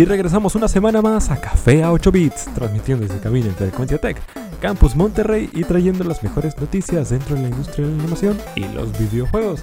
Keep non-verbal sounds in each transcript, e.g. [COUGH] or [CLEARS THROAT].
Y regresamos una semana más a Café a 8 Bits, transmitiendo desde cabina de Tech, Campus Monterrey y trayendo las mejores noticias dentro de la industria de la animación y los videojuegos.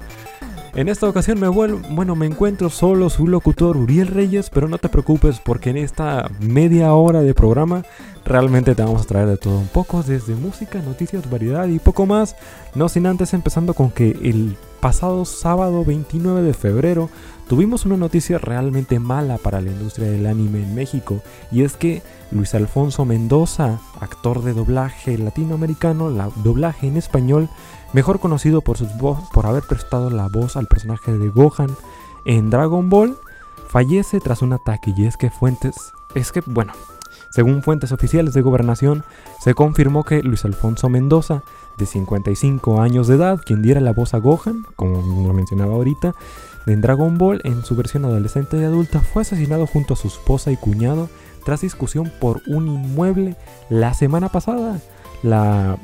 En esta ocasión me vuelvo, bueno, me encuentro solo su locutor Uriel Reyes, pero no te preocupes porque en esta media hora de programa realmente te vamos a traer de todo un poco, desde música, noticias, variedad y poco más. No sin antes empezando con que el pasado sábado 29 de febrero tuvimos una noticia realmente mala para la industria del anime en México y es que Luis Alfonso Mendoza, actor de doblaje latinoamericano, la doblaje en español, mejor conocido por, sus por haber prestado la voz al personaje de Gohan en Dragon Ball, fallece tras un ataque y es que fuentes, es que bueno, según fuentes oficiales de gobernación, se confirmó que Luis Alfonso Mendoza, de 55 años de edad, quien diera la voz a Gohan, como lo mencionaba ahorita, en Dragon Ball, en su versión adolescente y adulta, fue asesinado junto a su esposa y cuñado tras discusión por un inmueble la semana pasada, la,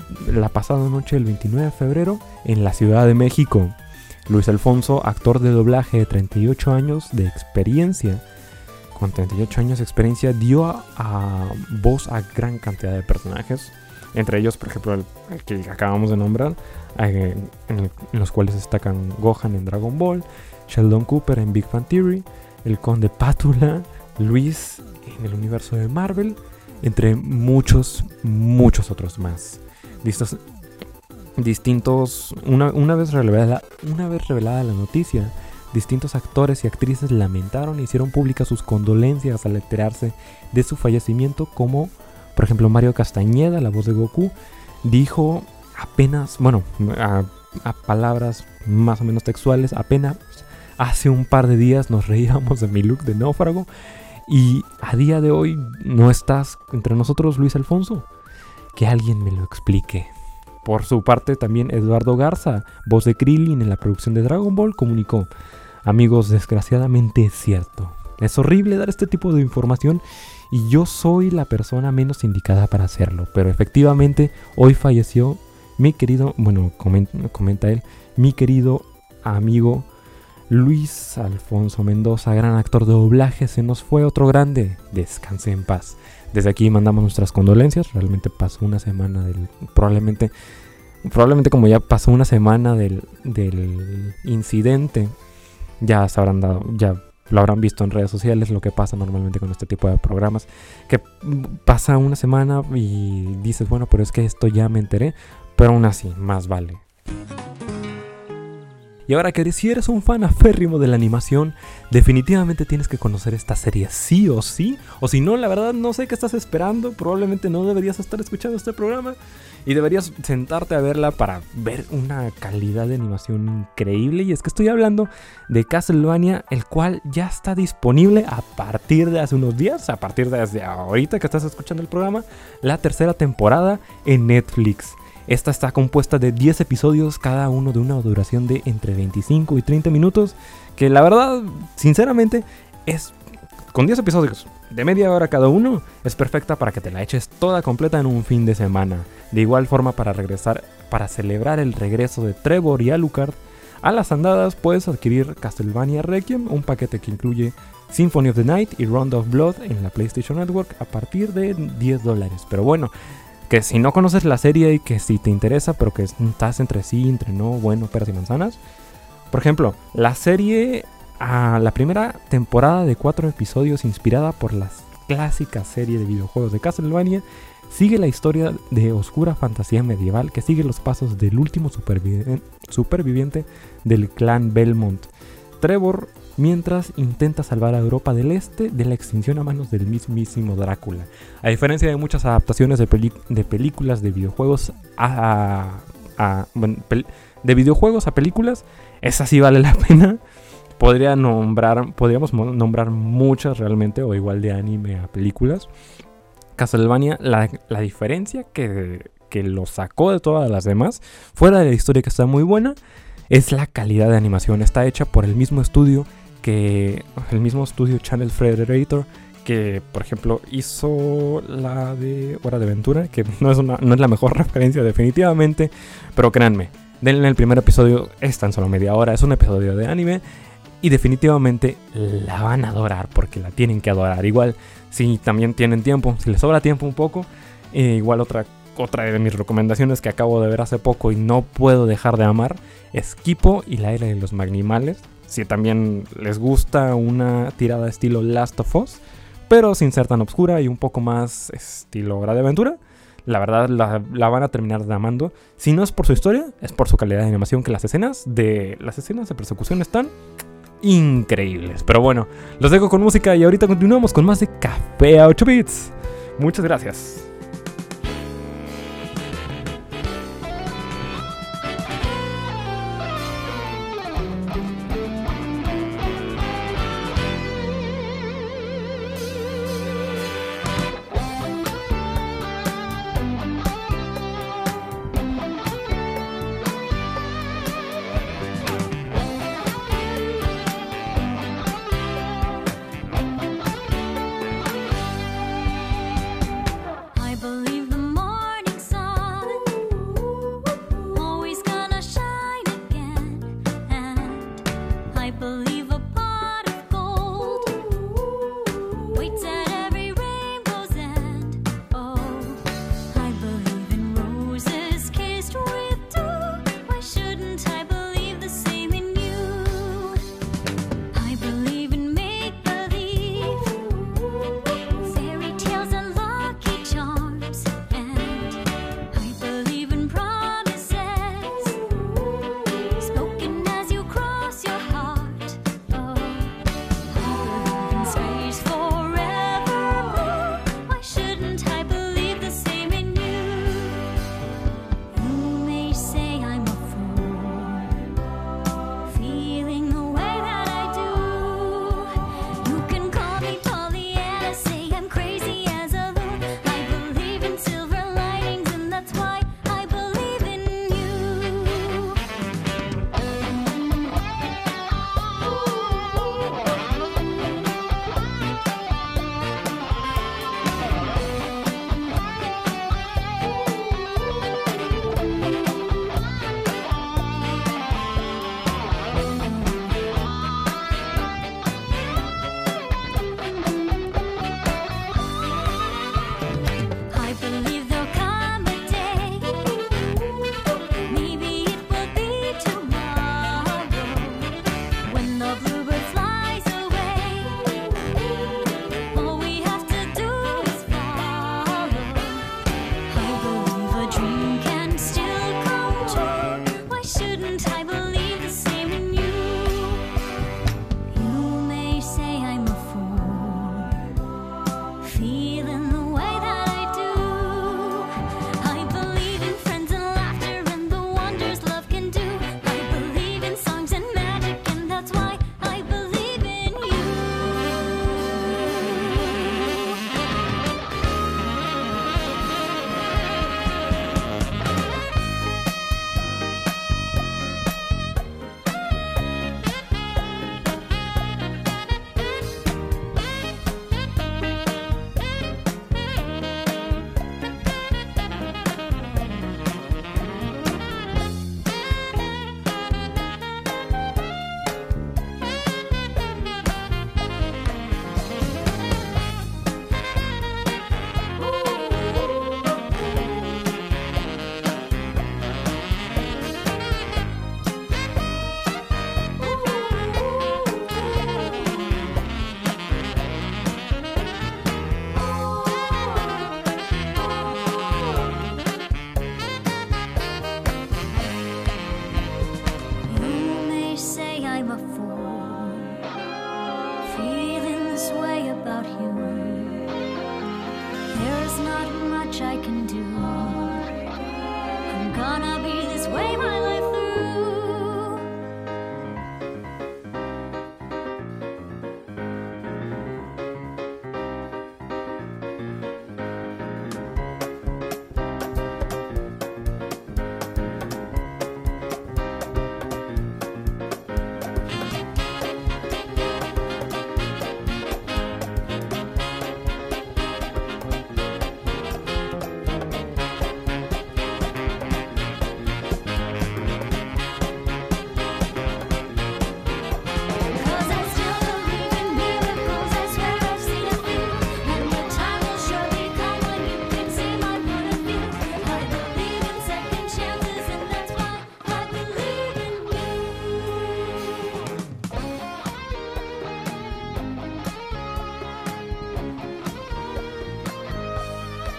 pasada noche del 29 de febrero, en la Ciudad de México. Luis Alfonso, actor de doblaje de 38 años de experiencia, con 38 años de experiencia, dio a, voz a gran cantidad de personajes. Entre ellos, por ejemplo, el, que acabamos de nombrar, eh, en, los cuales destacan Gohan en Dragon Ball, Sheldon Cooper en Big Fan Theory, el Conde Pátula, Luis en el universo de Marvel, entre muchos, muchos otros más. Distintos, una, una, vez revelada, una vez revelada la noticia, distintos actores y actrices lamentaron e hicieron públicas sus condolencias al enterarse de su fallecimiento, como por ejemplo Mario Castañeda, la voz de Goku, dijo apenas, bueno, a, palabras más o menos textuales, apenas hace un par de días nos reíamos de mi look de náufrago y a día de hoy no estás entre nosotros, Luis Alfonso. Que alguien me lo explique. Por su parte, también Eduardo Garza, voz de Krillin en la producción de Dragon Ball, comunicó: Amigos, desgraciadamente es cierto. Es horrible dar este tipo de información y yo soy la persona menos indicada para hacerlo. Pero efectivamente, hoy falleció mi querido, bueno, comenta, él, mi querido amigo Luis Alfonso Mendoza, gran actor de doblaje, se nos fue otro grande. Descanse en paz. Desde aquí mandamos nuestras condolencias. Realmente pasó una semana del. Probablemente. Probablemente como ya pasó una semana del, del incidente ya se habrán dado, ya lo habrán visto en redes sociales, lo que pasa normalmente con este tipo de programas, que pasa una semana y dices, bueno, pero es que esto ya me enteré, pero aún así, más vale. Y ahora que si eres un fan aférrimo de la animación, definitivamente tienes que conocer esta serie sí o sí. O si no, la verdad no sé qué estás esperando. Probablemente no deberías estar escuchando este programa. Y deberías sentarte a verla para ver una calidad de animación increíble. Y es que estoy hablando de Castlevania, el cual ya está disponible a partir de hace unos días, a partir de desde ahorita que estás escuchando el programa, la tercera temporada en Netflix. Esta está compuesta de 10 episodios, cada uno de una duración de entre 25 y 30 minutos, que la verdad, sinceramente, es con 10 episodios de media hora cada uno, es perfecta para que te la eches toda completa en un fin de semana. De igual forma, para regresar, para celebrar el regreso de Trevor y Alucard a las andadas, puedes adquirir Castlevania Requiem, un paquete que incluye Symphony of the Night y Round of Blood en la PlayStation Network a partir de 10 dólares. Pero bueno, que si no conoces la serie y que si te interesa, pero que estás entre sí, entre no, bueno, peras y manzanas. Por ejemplo, la serie, a la primera temporada de cuatro episodios inspirada por la clásica serie de videojuegos de Castlevania, sigue la historia de oscura fantasía medieval que sigue los pasos del último superviviente del clan Belmont. Trevor mientras intenta salvar a Europa del Este de la extinción a manos del mismísimo Drácula. A diferencia de muchas adaptaciones de, películas de videojuegos a, de videojuegos a películas, esa sí vale la [LAUGHS] pena. Podría nombrar, podríamos nombrar muchas realmente, o igual de anime a películas. Castlevania, la, la diferencia que, que lo sacó de todas las demás, fuera de la historia que está muy buena, es la calidad de animación. Está hecha por el mismo estudio que el mismo estudio Channel Frederator que por ejemplo hizo la de Hora de Aventura, que [LAUGHS] no es, no es la mejor [LAUGHS] referencia definitivamente, pero créanme, denle el primer episodio, es tan solo media hora, es un episodio de anime y definitivamente la van a adorar porque la tienen que adorar. Igual, si también tienen tiempo, si les sobra tiempo un poco, eh, igual otra, otra de mis recomendaciones que acabo de ver hace poco y no puedo dejar de amar es Kipo y la era de los Magnimales. Si también les gusta una tirada estilo Last of Us, pero sin ser tan oscura y un poco más estilo Hora de Aventura, la verdad la, van a terminar amando. Si no es por su historia, es por su calidad de animación, que las escenas de las escenas de persecución están increíbles. Pero bueno, los dejo con música y ahorita continuamos con más de Café a 8 bits. Muchas gracias. this way about you. There's not much I can do. I'm gonna be this way my life through.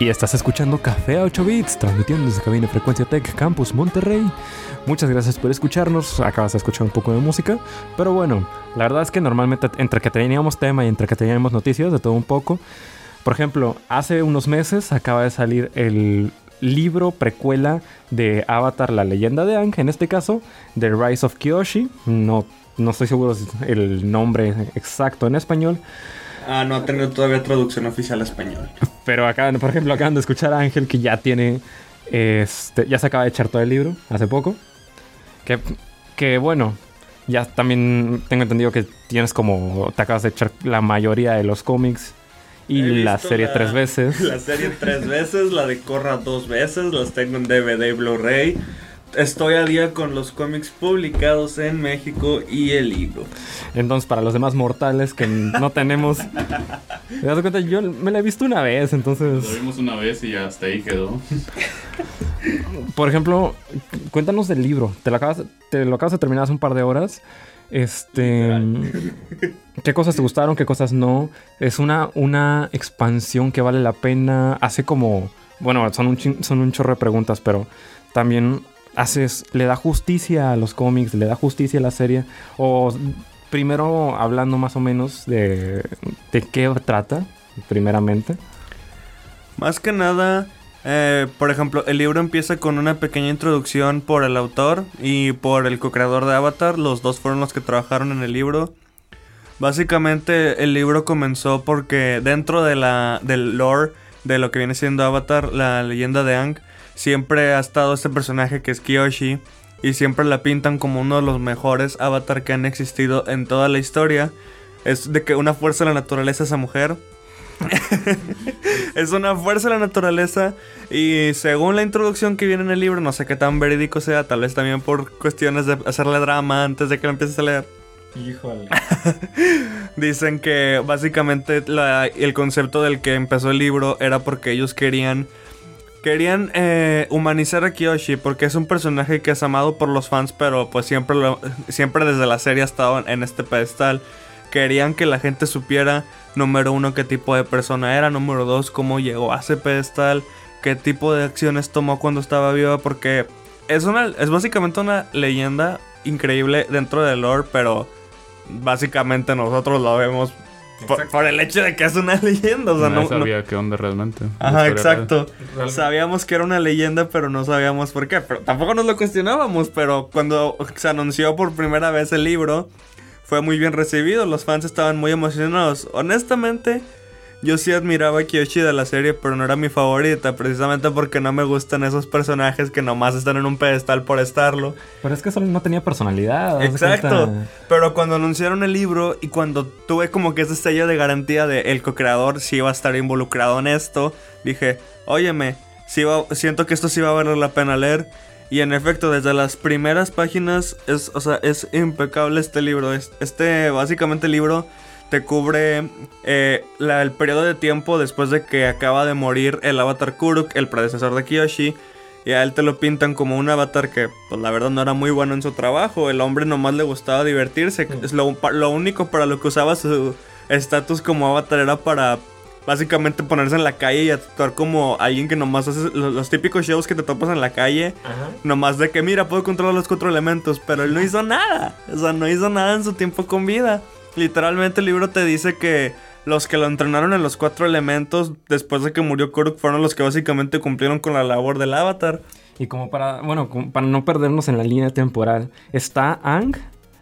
Y estás escuchando Café a 8 Bits, transmitiendo desde cabina Frecuencia Tech Campus Monterrey. Muchas gracias por escucharnos. Acabas de escuchar un poco de música. Pero bueno, la verdad es que normalmente entre que teníamos tema y entre que teníamos noticias, de todo un poco. Por ejemplo, hace unos meses acaba de salir el libro precuela de Avatar, la leyenda de Ang, en este caso, The Rise of Kyoshi. No, no estoy seguro el nombre exacto en español. Ah, no ha tenido todavía traducción oficial a español. Pero acá, por ejemplo, acaban de escuchar a Ángel que ya tiene. Este, ya se acaba de echar todo el libro hace poco. Que, que bueno, ya también tengo entendido que tienes como. Te acabas de echar la mayoría de los cómics. Y la serie tres veces. [LAUGHS] La serie tres veces, la de Corra dos veces, las tengo en DVD y Blu-ray estoy a día con los cómics publicados en México y el libro. Entonces, para los demás mortales que no tenemos. ¿Te das cuenta? Yo me la he visto una vez, entonces. Lo vimos una vez y hasta ahí quedó. Por ejemplo, cuéntanos del libro. Te lo acabas, te lo acabas de terminar hace un par de horas. Este. ¿Qué cosas te gustaron? ¿Qué cosas no? Es una, una expansión que vale la pena. Hace como. Bueno, son un, son un chorro de preguntas, pero también haces, le da justicia a los cómics, le da justicia a la serie, o primero hablando más o menos de, de qué trata, primeramente. Más que nada, eh, por ejemplo, el libro empieza con una pequeña introducción por el autor y por el co-creador de Avatar, los dos fueron los que trabajaron en el libro. Básicamente el libro comenzó porque dentro de la, del lore de lo que viene siendo Avatar, la leyenda de Ang, siempre ha estado este personaje que es Kiyoshi y siempre la pintan como uno de los mejores avatar que han existido en toda la historia. Es de que una fuerza de la naturaleza esa mujer. [LAUGHS] es una fuerza de la naturaleza y según la introducción que viene en el libro, no sé qué tan verídico sea, tal vez también por cuestiones de hacerle drama antes de que lo empieces a leer. Híjole. [LAUGHS] Dicen que básicamente el concepto del que empezó el libro era porque ellos querían Querían eh, humanizar a Kiyoshi porque es un personaje que es amado por los fans, pero pues siempre, siempre desde la serie ha estado en este pedestal. Querían que la gente supiera, número uno, qué tipo de persona era, número dos, cómo llegó a ese pedestal, qué tipo de acciones tomó cuando estaba viva, porque es, una, es básicamente una leyenda increíble dentro del lore, pero básicamente nosotros lo vemos por, el hecho de que es una [LAUGHS] leyenda. O sea, no, sabía qué onda realmente. Ajá, exacto. Sabíamos que era una leyenda, pero no sabíamos por qué. Pero tampoco nos lo cuestionábamos. Pero cuando se anunció por primera vez el libro, fue muy bien recibido. Los fans estaban muy emocionados. Honestamente, yo sí admiraba a Kiyoshi de la serie, pero no era mi favorita, precisamente porque no me gustan esos personajes que nomás están en un pedestal por estarlo. Pero es que solo no tenía personalidad. Exacto. Pero cuando anunciaron el libro y cuando tuve como que ese sello de garantía de el co-creador sí iba a estar involucrado en esto, dije, óyeme, siento que esto sí va a valer la pena leer. Y en efecto, desde las primeras páginas es, o sea, es impecable este libro. Este, básicamente, libro te cubre eh, el periodo de tiempo después de que acaba de morir el avatar Kuruk, el predecesor de Kiyoshi. Y a él te lo pintan como un avatar que, pues la verdad, no era muy bueno en su trabajo. El hombre nomás le gustaba divertirse. Es lo, lo único para lo que usaba su estatus como avatar era para básicamente ponerse en la calle y actuar como alguien que nomás hace los, típicos shows que te topas en la calle. Nomás de que, mira, puedo controlar los cuatro elementos. Pero él no hizo nada. O sea, no hizo nada en su tiempo con vida. Literalmente el libro te dice que los que lo entrenaron en los cuatro elementos después de que murió Kuruk fueron los que básicamente cumplieron con la labor del avatar. Y como para, bueno, para no perdernos en la línea temporal, está Ang,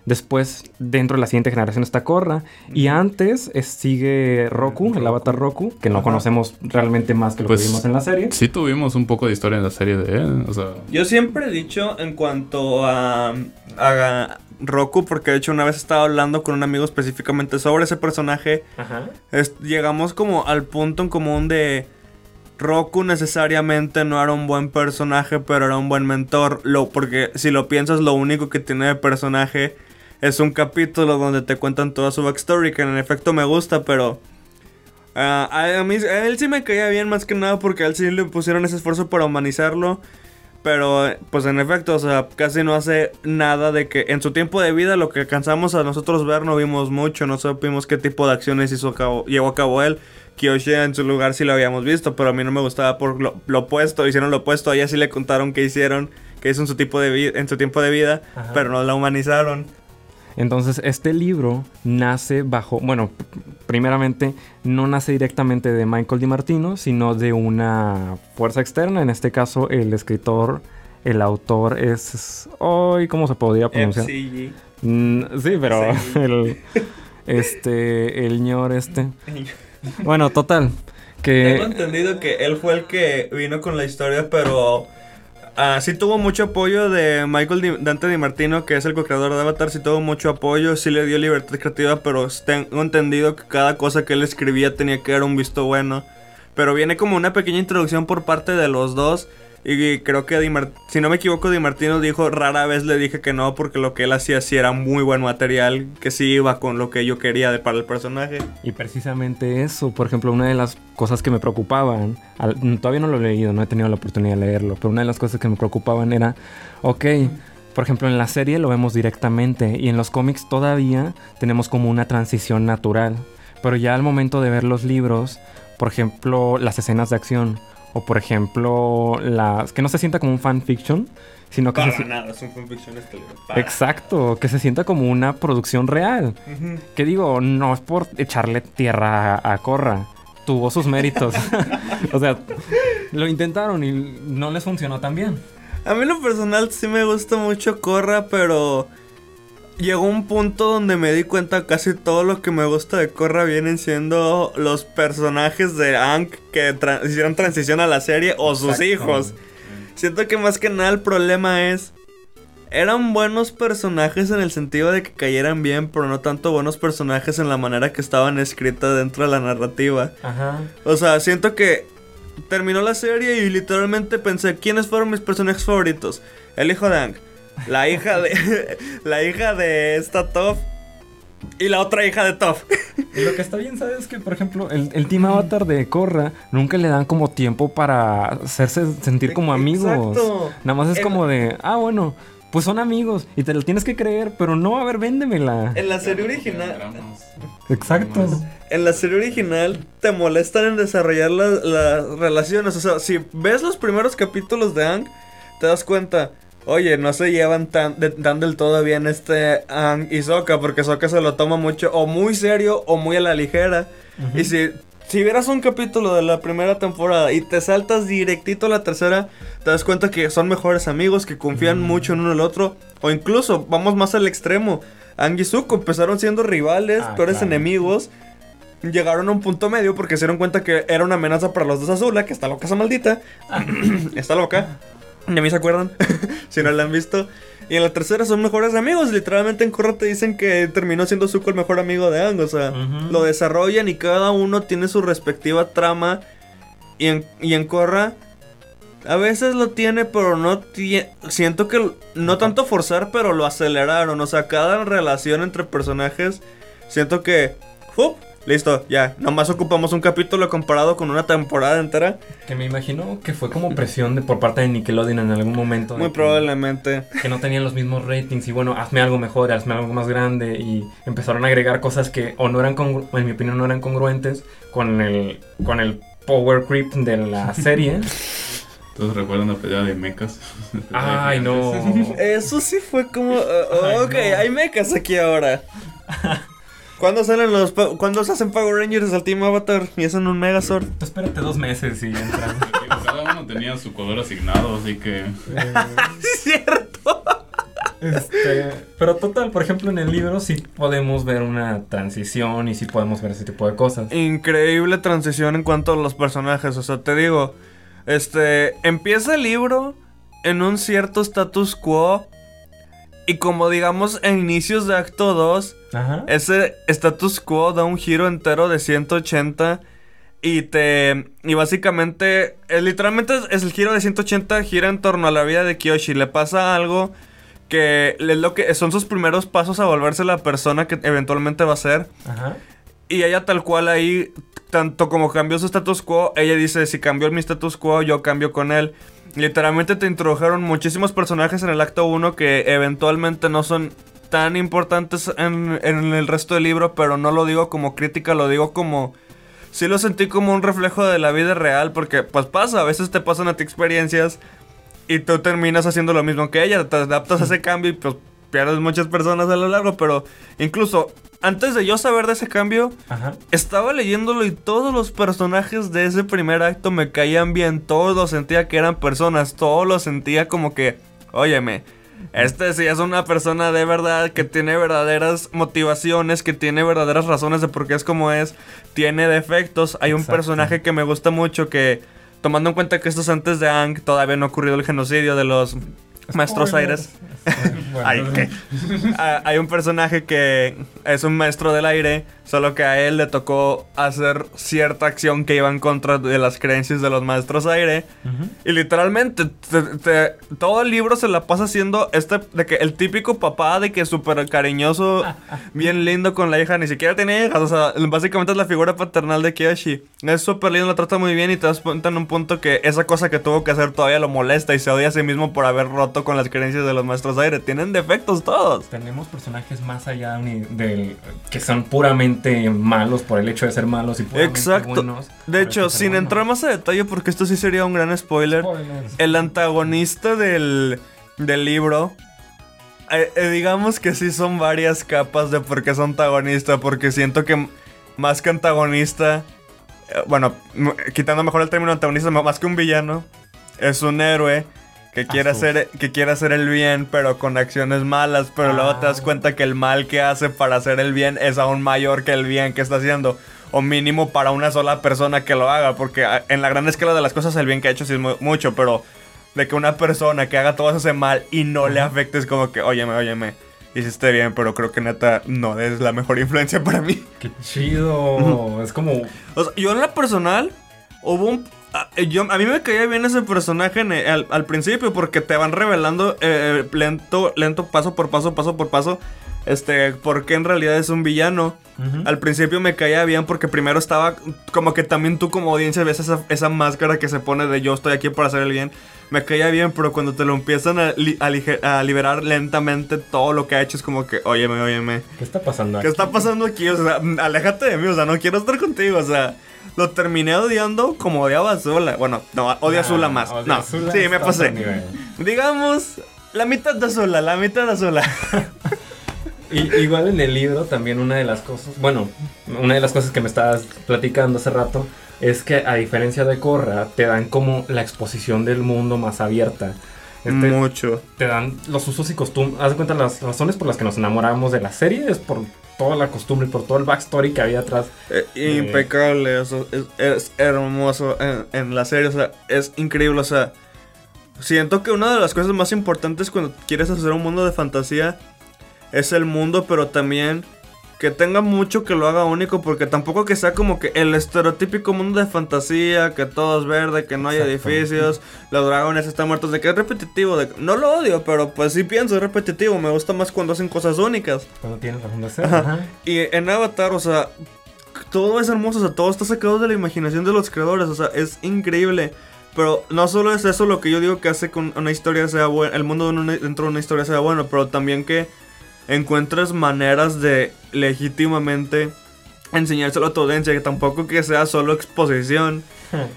después dentro de la siguiente generación está Korra, y antes sigue Roku, el avatar Roku, que no conocemos realmente más que lo que pues, vimos en la serie. Sí tuvimos un poco de historia en la serie de él, o sea... Yo siempre he dicho en cuanto a, a Roku, porque de hecho una vez estaba hablando con un amigo específicamente sobre ese personaje. Ajá. llegamos como al punto en común de Roku necesariamente no era un buen personaje, pero era un buen mentor. Lo, porque si lo piensas, lo único que tiene de personaje es un capítulo donde te cuentan toda su backstory, que en efecto me gusta, pero... Ah, a, mí, a él sí me caía bien más que nada porque a él sí le pusieron ese esfuerzo para humanizarlo. Pero, pues en efecto, o sea, casi no hace nada de que en su tiempo de vida lo que alcanzamos a nosotros ver no vimos mucho, no supimos qué tipo de acciones hizo a cabo, llevó a cabo él. Kyoshi en su lugar sí lo habíamos visto, pero a mí no me gustaba por lo, lo opuesto, hicieron lo opuesto, a ella sí le contaron qué hicieron, qué hizo en su, tipo de en su tiempo de vida, Ajá. pero no la humanizaron. Entonces, este libro nace bajo, bueno, primeramente no nace directamente de Michael DiMartino, sino de una fuerza externa. En este caso, el escritor, el autor es. Hoy, ¿cómo se podría pronunciar? Mm, sí, pero [LAUGHS] el. Este, el ñor este. Bueno, total. Tengo Que. entendido que él fue el que vino con la historia, pero ah, sí tuvo mucho apoyo de Michael Dante Di Martino, que es el co-creador de Avatar, sí tuvo mucho apoyo, sí le dio libertad creativa, pero tengo entendido que cada cosa que él escribía tenía que dar un visto bueno. Pero viene como una pequeña introducción por parte de los dos. Y creo que si no me equivoco, Di Martino dijo, rara vez le dije que no, porque lo que él hacía sí era muy buen material, que sí iba con lo que yo quería de, para el personaje. Y precisamente eso, por ejemplo, una de las cosas que me preocupaban, todavía no lo he leído, no he tenido la oportunidad de leerlo, pero una de las cosas que me preocupaban era, ok, por ejemplo, en la serie lo vemos directamente y en los cómics todavía tenemos como una transición natural, pero ya al momento de ver los libros, por ejemplo, las escenas de acción, o por ejemplo, las que no se sienta como un fanfiction, sino que se Para si- nada, es un fanfiction este libro. para. Exacto, que se sienta como una producción real. Que digo, no es por echarle tierra a, a Corra. Tuvo sus méritos. [LAUGHS] [LAUGHS] o sea, lo intentaron y no les funcionó tan bien. A mí lo personal sí me gusta mucho Korra, pero llegó un punto donde me di cuenta casi todo lo que me gusta de Korra vienen siendo los personajes de Aang que tra- hicieron transición a la serie o sus hijos. Siento que más que nada el problema es eran buenos personajes en el sentido de que cayeran bien, pero no tanto buenos personajes en la manera que estaban escritas dentro de la narrativa. Ajá. O sea, siento que terminó la serie y literalmente pensé, ¿quiénes fueron mis personajes favoritos? El hijo de Ang, la hija de [LAUGHS] la hija de esta Toph y la otra hija de Toph. Lo que está bien, ¿sabes? Que, por ejemplo, el, el Team Avatar de Corra nunca le dan como tiempo para hacerse sentir como amigos. Exacto. Nada más es El- como de, ah, bueno, pues son amigos y te lo tienes que creer, pero no, a ver, véndemela. En la serie original, Exacto. en la serie original te molestan en desarrollar la- las relaciones, o sea, si ves los primeros capítulos de Ang, te das cuenta Oye, no se llevan tan, de- tan del todo bien este Ang y Sokka, porque Sokka se lo toma mucho, o muy serio, o muy a la ligera. Y si, si vieras un capítulo de la primera temporada y te saltas directito a la tercera, te das cuenta que son mejores amigos, que confían mucho en uno el otro. O incluso, vamos más al extremo. Ang y Zuko empezaron siendo rivales, Ah, peores claro. enemigos. Llegaron a un punto medio porque se dieron cuenta que era una amenaza para los dos Azula, que está loca esa maldita. [CLEARS THROAT] está loca. A mí se acuerdan, [LAUGHS] si no la han visto. Y en la tercera son mejores amigos. Literalmente en Korra te dicen que terminó siendo Zuko el mejor amigo de Ang. O sea, lo desarrollan y cada uno tiene su respectiva trama. Y en, y en Korra a veces lo tiene, pero no tiene... Siento que no tanto forzar, pero lo aceleraron. O sea, cada relación entre personajes, siento que... ¡fup! Listo, ya. Nomás ocupamos un capítulo comparado con una temporada entera. Que me imagino que fue como presión de, por parte de Nickelodeon en algún momento. Muy probablemente. que no tenían los mismos ratings y bueno, hazme algo mejor, hazme algo más grande y empezaron a agregar cosas que o no eran, congru- en mi opinión, no eran congruentes con el, con el power creep de la [LAUGHS] serie. Entonces recuerdan la pelea de mechas. [LAUGHS] Ay, no. Eso sí fue como... uh, [LAUGHS] Ay, ok, no. hay mechas aquí ahora. ¿Cuándo salen los... ¿Cuándo se hacen Power Rangers al Team Avatar y hacen un Megazord? Espérate dos meses y entran. [LAUGHS] Cada uno tenía su color asignado, así que. ¡Sí, [LAUGHS] cierto! Este, pero total, por ejemplo, en el libro sí podemos ver una transición y sí podemos ver ese tipo de cosas. Increíble transición en cuanto a los personajes. O sea, te digo, este, empieza el libro en un cierto status quo. Y como digamos en inicios de acto 2, Ajá. ese status quo da un giro entero de 180. Y te. Y básicamente. eh, literalmente es, es el giro de 180 gira en torno a la vida de Kyoshi. Le pasa algo que es lo que son sus primeros pasos a volverse la persona que eventualmente va a ser. Ajá. Y ella tal cual ahí tanto como cambió su status quo, ella dice, si cambió mi status quo, yo cambio con él. Literalmente te introdujeron muchísimos personajes en el acto 1 que eventualmente no son tan importantes en, el resto del libro, pero no lo digo como crítica, lo digo como... Sí lo sentí como un reflejo de la vida real, porque pues pasa, a veces te pasan a ti experiencias y tú terminas haciendo lo mismo que ella, te adaptas a ese cambio y pues pierdes muchas personas a lo largo, pero incluso antes de yo saber de ese cambio, Ajá. estaba leyéndolo y todos los personajes de ese primer acto me caían bien, todos los sentía que eran personas, todos los sentía como que, óyeme, este sí es una persona de verdad que tiene verdaderas motivaciones, que tiene verdaderas razones de por qué es como es, tiene defectos. Hay un Exacto. personaje que me gusta mucho que, tomando en cuenta que esto es antes de Ang, todavía no ha ocurrido el genocidio de los [LAUGHS] maestros Spoilers. aires. Bueno, Ay, ¿qué? Ah, hay un personaje que es un maestro del aire, solo que a él le tocó hacer cierta acción que iba en contra de las creencias de los maestros aire. Ujú. Y literalmente, te- te- todo el libro se la pasa haciendo este, de que el típico papá de que súper cariñoso, [LAUGHS] bien lindo con la hija, ni siquiera tiene hijas, o sea, básicamente es la figura paternal de Kiyoshi. Es súper lindo, la trata muy bien y te das cuenta en un punto que esa cosa que tuvo que hacer todavía lo molesta y se odia a sí mismo por haber roto con las creencias de los maestros aire. Tienen defectos todos. Tenemos personajes más allá del que son puramente malos por el hecho de ser malos y puramente Exacto. buenos por De hecho, de sin entrar más a detalle, porque esto sí sería un gran spoiler. Spoilers. el antagonista del, del libro, eh, eh, digamos que sí son varias capas de por qué es antagonista, porque siento que más que antagonista, eh, bueno, quitando mejor el término antagonista, más que un villano, es un héroe. Que quiere, Azul. hacer, que quiere hacer el bien, pero con acciones malas. Pero luego te das Ah. cuenta que el mal que hace para hacer el bien es aún mayor que el bien que está haciendo. O mínimo para una sola persona que lo haga. Porque ah, en la gran escala de las cosas, el bien que ha hecho sí es mu- mucho. Pero de que una persona que haga todo eso ese mal y no le afecte es como que, óyeme, óyeme, hiciste bien, pero creo que neta no es la mejor [LAUGHS] influencia para mí. Qué chido. es como. O sea, yo en la personal, hubo un... ah, Yo, a mí me caía bien ese personaje en al, al principio porque te van revelando eh, lento, lento, paso por paso, paso por paso, este, porque en realidad es un villano. Ujú. Al principio me caía bien porque primero estaba como que también tú como audiencia ves esa, esa máscara que se pone de yo estoy aquí para hacer el bien. Me caía bien, pero cuando te lo empiezan a, li- a lige- a liberar lentamente todo lo que ha hecho es como que, óyeme, óyeme. ¿Qué está pasando ¿Qué aquí? está pasando aquí? O sea, aléjate de mí, o sea, no quiero estar contigo, o sea, lo terminé odiando como odiaba a Zula. Bueno, no, odio a Zula más. No, a Zula, sí, me pasé. Digamos, la mitad de Zula, la mitad de Zula. [LAUGHS] Y, igual en el libro también una de las cosas, bueno, una de las cosas que me estabas platicando hace rato es que a diferencia de Korra te dan como la exposición del mundo más abierta. Este, Mucho. te dan los usos y costumbres. Haz de cuenta las razones por las que nos enamoramos de la serie es por toda la costumbre, por todo el backstory que había atrás. Eh, impecable, o sea, es, es hermoso en, en la serie, o sea, es increíble, o sea, siento que una de las cosas más importantes cuando quieres hacer un mundo de fantasía es el mundo, pero también que tenga mucho que lo haga único, porque tampoco que sea como que el estereotípico mundo de fantasía, que todo es verde, que no hay edificios, los dragones están muertos, de que es repetitivo, de, no lo odio, pero pues sí pienso, es repetitivo, me gusta más cuando hacen cosas únicas. Cuando tienes razón de ser. Ajá. Ajá. Y en Avatar, o sea, todo es hermoso, o sea, todo está sacado de la imaginación de los creadores, o sea, es increíble. Pero no solo es eso lo que yo digo que hace que una historia sea buena, el mundo de una- dentro de una historia sea bueno, pero también que encuentres maneras de legítimamente enseñárselo a tu audiencia, que tampoco que sea solo exposición. [LAUGHS]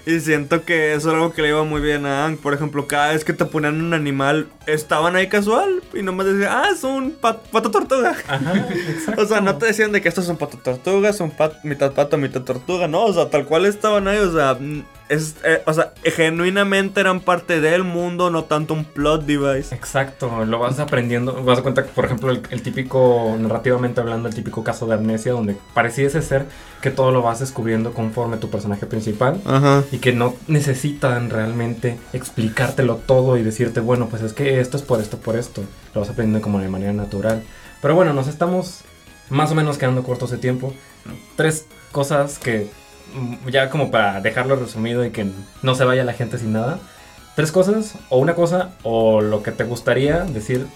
Y siento que eso es algo que le iba muy bien a Ang. Por ejemplo, cada vez que te ponían un animal, estaban ahí casual y nomás decían, ah, es un pat- pato tortuga. Ajá. [LAUGHS] O sea, no te decían de que esto es un pato tortuga, es un pat- mitad pato, mitad tortuga, no, o sea, tal cual estaban ahí, o sea, es, eh, o sea, genuinamente eran parte del mundo, no tanto un plot device. Exacto, lo vas aprendiendo. Vas a cuenta que, por ejemplo, el, el típico, narrativamente hablando, el típico caso de amnesia, donde pareciese ser que todo lo vas descubriendo conforme tu personaje principal. Ajá. Y que no necesitan realmente explicártelo todo y decirte, bueno, pues es que esto es por esto, por esto. Lo vas aprendiendo como de manera natural. Pero bueno, nos estamos más o menos quedando cortos de tiempo. Tres cosas que, ya como para dejarlo resumido y que no se vaya la gente sin nada. Tres cosas, o una cosa, o lo que te gustaría decir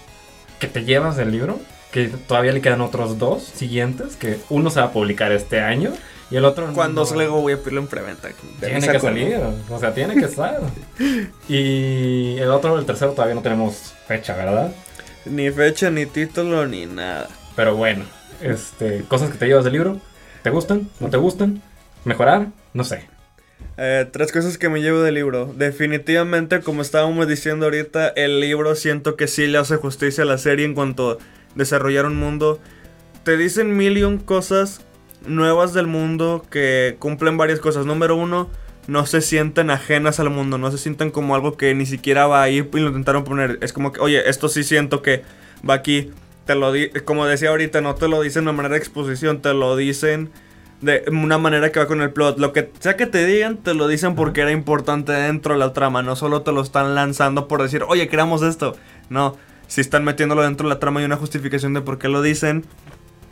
que te llevas del libro. Que todavía le quedan otros dos siguientes, que uno se va a publicar este año Y el otro. Cuando no- salga voy a pedirlo en preventa. Tiene que salir, o sea, tiene que estar. [LAUGHS] Y el otro, el tercero, todavía no tenemos fecha, ¿verdad? Ni fecha, ni título, ni nada. Pero bueno, este, cosas que te llevas del libro. ¿Te gustan? ¿No te gustan? ¿Mejorar? No sé. Eh, tres cosas que me llevo del libro. Definitivamente, como estábamos diciendo ahorita, el libro siento que sí le hace justicia a la serie en cuanto a desarrollar un mundo. Te dicen mil y un cosas nuevas del mundo que cumplen varias cosas. Número uno, no se sienten ajenas al mundo, no se sienten como algo que ni siquiera va ahí y lo intentaron poner. Es como que, oye, esto sí siento que va aquí. Te lo di como decía ahorita, no te lo dicen de manera de exposición, te lo dicen de una manera que va con el plot. Lo que sea que te digan, te lo dicen porque era importante dentro de la trama. No solo te lo están lanzando por decir, oye, creamos esto. No, si están metiéndolo dentro de la trama y una justificación de por qué lo dicen.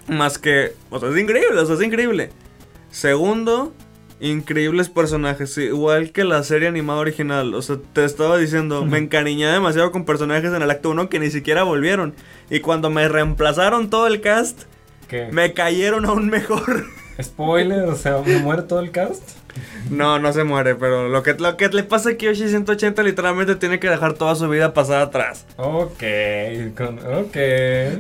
Más que, o sea, es increíble, o sea, es increíble. Segundo, increíbles personajes, igual que la serie animada original. O sea, te estaba diciendo, me encariñé demasiado con personajes en el acto 1 que ni siquiera volvieron. Y cuando me reemplazaron todo el cast, ¿Qué? me cayeron aún mejor. [LAUGHS] Spoiler, o sea, ¿me muere todo el cast? No, no se muere, pero lo que, lo que le pasa a Kiyoshi 180 literalmente tiene que dejar toda su vida pasada atrás. Ok, con- ok.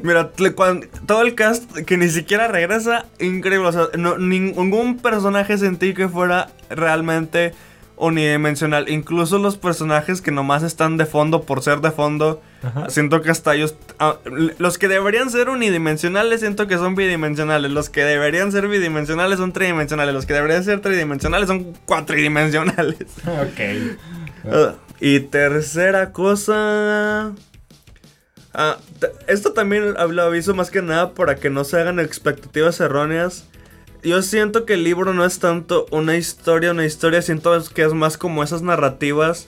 Mira, le- cuan- todo el cast que ni siquiera regresa, increíble. O sea, no- ningún personaje sentí que fuera realmente unidimensional. Incluso los personajes que nomás están de fondo por ser de fondo, Ajá. siento que hasta ellos... ah, los que deberían ser unidimensionales, siento que son bidimensionales. Los que deberían ser bidimensionales son tridimensionales. Los que deberían ser tridimensionales son cuatridimensionales. [LAUGHS] Ok. Ah, y tercera cosa. Ah, esto también lo aviso más que nada para que no se hagan expectativas erróneas. Yo siento que el libro no es tanto una historia, una historia, siento que es más como esas narrativas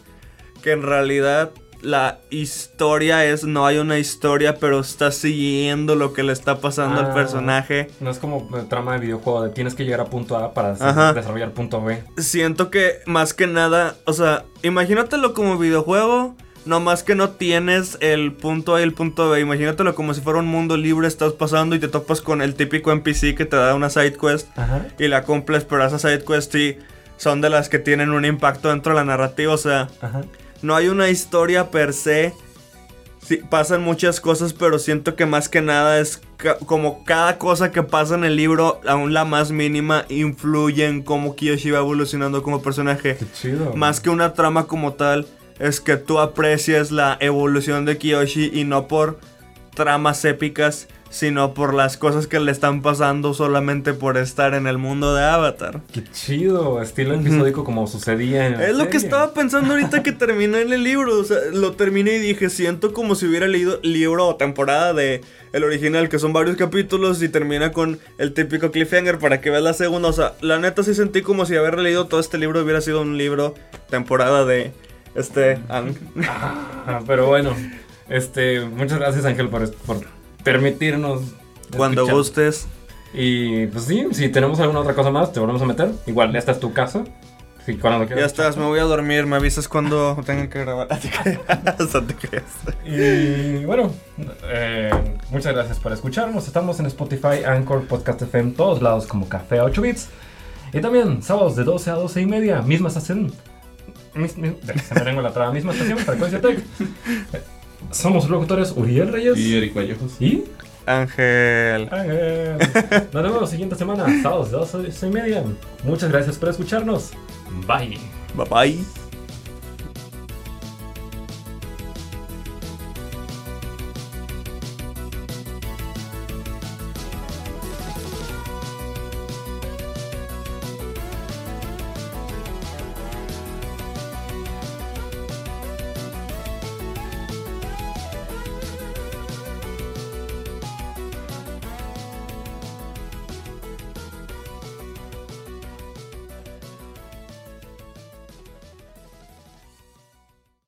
que en realidad la historia es, no hay una historia, pero está siguiendo lo que le está pasando Ah. al personaje. No es como trama de videojuego de tienes que llegar a punto A para Ajá. desarrollar punto B. siento que más que nada, o sea, imagínatelo como videojuego, no más que no tienes el punto A y el punto B, imagínatelo como si fuera un mundo libre, estás pasando y te topas con el típico NPC que te da una side quest Ajá. y la cumples, pero esas side quests sí son de las que tienen un impacto dentro de la narrativa, o sea, Ajá. no hay una historia per se. Sí, pasan muchas cosas, pero siento que más que nada es ca- como cada cosa que pasa en el libro, aún la más mínima, influye en cómo Kiyoshi va evolucionando como personaje. Qué chido. Más que una trama como tal, es que tú aprecias la evolución de Kiyoshi y no por tramas épicas, sino por las cosas que le están pasando solamente por estar en el mundo de Avatar. Qué chido. Estilo episódico como sucedía en la Es lo que estaba pensando ahorita que [LAUGHS] terminé el libro. O sea, lo terminé y dije, siento como si hubiera leído libro o temporada de el original, que son varios capítulos y termina con el típico cliffhanger para que veas la segunda. O sea, la neta sí sentí como si haber leído todo este libro hubiera sido un libro temporada de este Ang. Ah, pero bueno, este, muchas gracias Ángel por, por permitirnos. Cuando escuchar. gustes. Y pues sí, si tenemos alguna otra cosa más, te volvemos a meter. Igual, esta es tu casa. Cuando Ya estás, me voy a dormir. Me avisas cuando tengan que grabar. [LAUGHS] Te creas. Y bueno, eh, muchas gracias por escucharnos. Estamos en Spotify, Anchor, Podcast FM, todos lados como Café a 8 bits. Y también sábados de 12 a 12 y media, misma estación. Mis, mis- se me vengo la traba, misma estación, Frecuencia Tech. Somos locutores Uriel Reyes Y Eric Vallejos. y Ángel. Ángel. Nos vemos la siguiente semana, sábados de 12 y media. Muchas gracias por escucharnos. Bye. Bye bye.